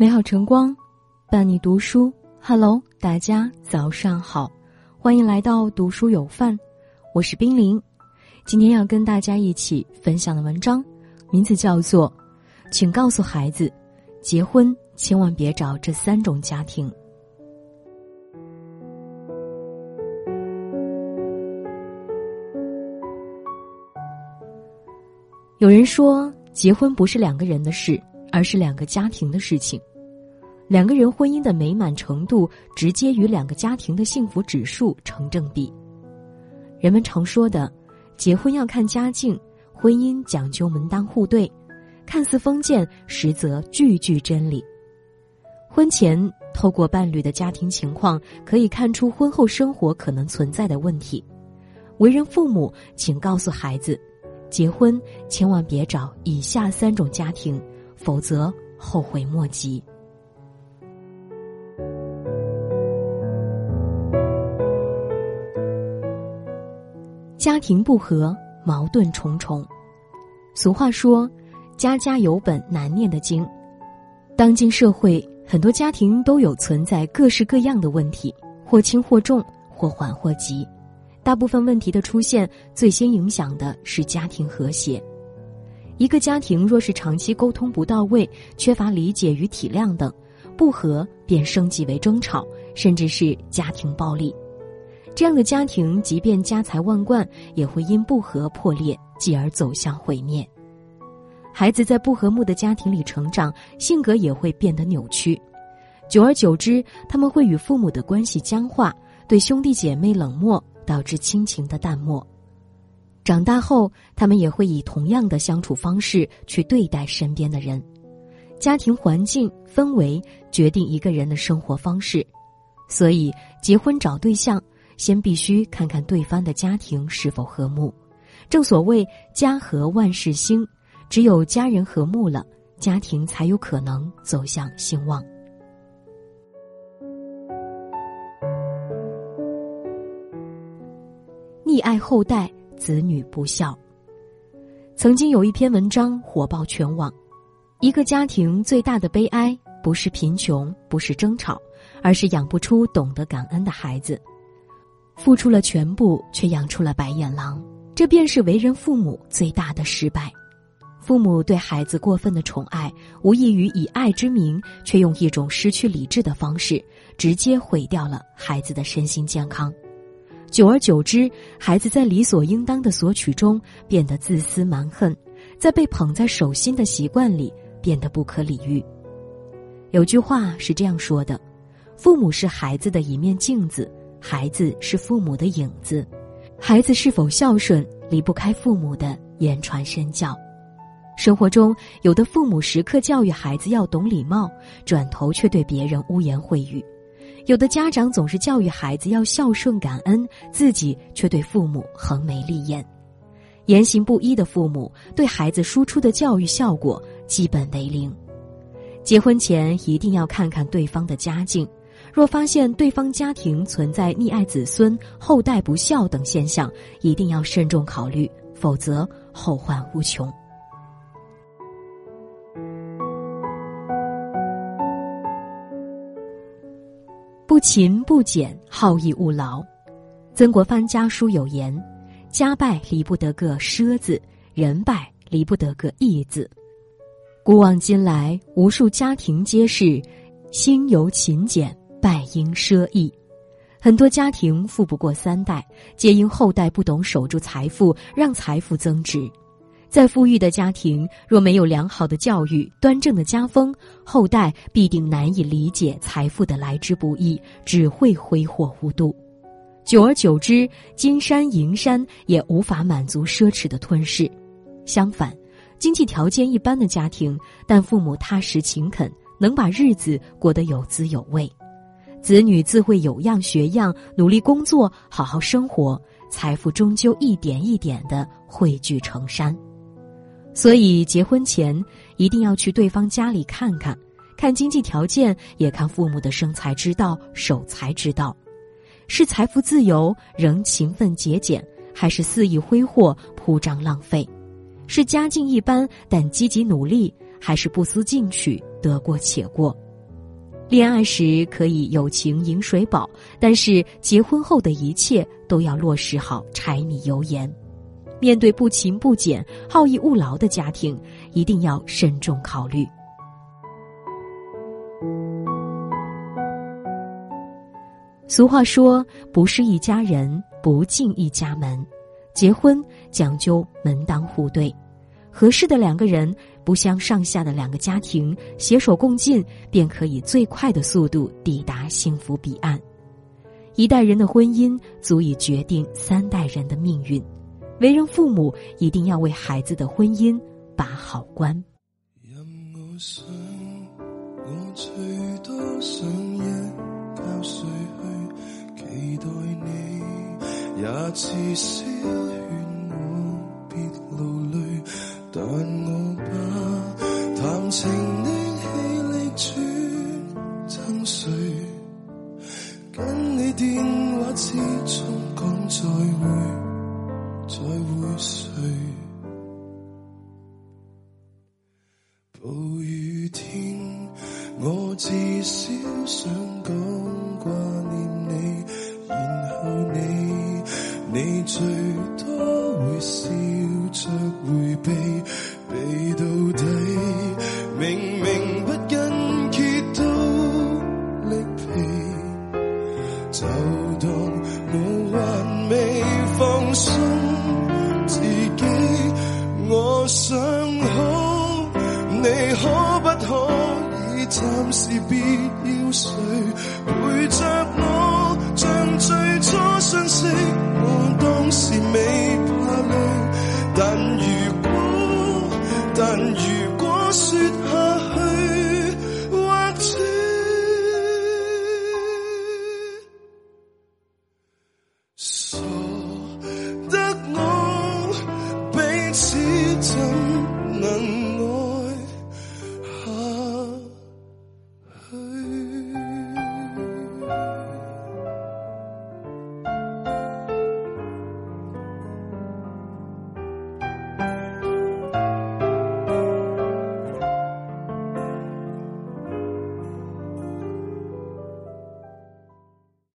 美好晨光，伴你读书。Hello，大家早上好，欢迎来到读书有范，我是冰凌。今天要跟大家一起分享的文章，名字叫做《请告诉孩子，结婚千万别找这三种家庭》。有人说，结婚不是两个人的事，而是两个家庭的事情。两个人婚姻的美满程度，直接与两个家庭的幸福指数成正比。人们常说的“结婚要看家境，婚姻讲究门当户对”，看似封建，实则句句真理。婚前透过伴侣的家庭情况，可以看出婚后生活可能存在的问题。为人父母，请告诉孩子，结婚千万别找以下三种家庭，否则后悔莫及。家庭不和，矛盾重重。俗话说：“家家有本难念的经。”当今社会，很多家庭都有存在各式各样的问题，或轻或重，或缓或急。大部分问题的出现，最先影响的是家庭和谐。一个家庭若是长期沟通不到位，缺乏理解与体谅等，不和便升级为争吵，甚至是家庭暴力。这样的家庭，即便家财万贯，也会因不和破裂，继而走向毁灭。孩子在不和睦的家庭里成长，性格也会变得扭曲。久而久之，他们会与父母的关系僵化，对兄弟姐妹冷漠，导致亲情的淡漠。长大后，他们也会以同样的相处方式去对待身边的人。家庭环境氛围决定一个人的生活方式，所以结婚找对象。先必须看看对方的家庭是否和睦，正所谓家和万事兴，只有家人和睦了，家庭才有可能走向兴旺。溺爱后代，子女不孝。曾经有一篇文章火爆全网，一个家庭最大的悲哀不是贫穷，不是争吵，而是养不出懂得感恩的孩子。付出了全部，却养出了白眼狼，这便是为人父母最大的失败。父母对孩子过分的宠爱，无异于以爱之名，却用一种失去理智的方式，直接毁掉了孩子的身心健康。久而久之，孩子在理所应当的索取中变得自私蛮横，在被捧在手心的习惯里变得不可理喻。有句话是这样说的：“父母是孩子的一面镜子。”孩子是父母的影子，孩子是否孝顺离不开父母的言传身教。生活中，有的父母时刻教育孩子要懂礼貌，转头却对别人污言秽语；有的家长总是教育孩子要孝顺感恩，自己却对父母横眉立眼。言行不一的父母对孩子输出的教育效果基本为零。结婚前一定要看看对方的家境。若发现对方家庭存在溺爱子孙、后代不孝等现象，一定要慎重考虑，否则后患无穷。勤不俭，好逸恶劳。曾国藩家书有言：“家败离不得个奢字，人败离不得个义字。”古往今来，无数家庭皆是心由勤俭。败因奢逸，很多家庭富不过三代，皆因后代不懂守住财富，让财富增值。在富裕的家庭，若没有良好的教育、端正的家风，后代必定难以理解财富的来之不易，只会挥霍无度。久而久之，金山银山也无法满足奢侈的吞噬。相反，经济条件一般的家庭，但父母踏实勤恳，能把日子过得有滋有味。子女自会有样学样，努力工作，好好生活，财富终究一点一点的汇聚成山。所以，结婚前一定要去对方家里看看，看经济条件，也看父母的生财之道、守财之道，是财富自由仍勤奋节俭，还是肆意挥霍、铺张浪费？是家境一般但积极努力，还是不思进取、得过且过？恋爱时可以友情饮水饱，但是结婚后的一切都要落实好柴米油盐。面对不勤不俭、好逸恶劳的家庭，一定要慎重考虑。俗话说：“不是一家人，不进一家门。”结婚讲究门当户对，合适的两个人，不相上下的两个家庭携手共进，便可以最快的速度抵达幸福彼岸。一代人的婚姻足以决定三代人的命运，为人父母一定要为孩子的婚姻把好关。任我想，我最多想一觉睡去，期待你也至少。少想讲挂念你，然后你，你最多会笑着回避，避到底，明明不跟结到力疲，就当我还未放松自己，我想。暂时别要谁陪着我，像最初相识，我当时未怕累。但如果，但如果说下去，或者傻得我彼此怎能？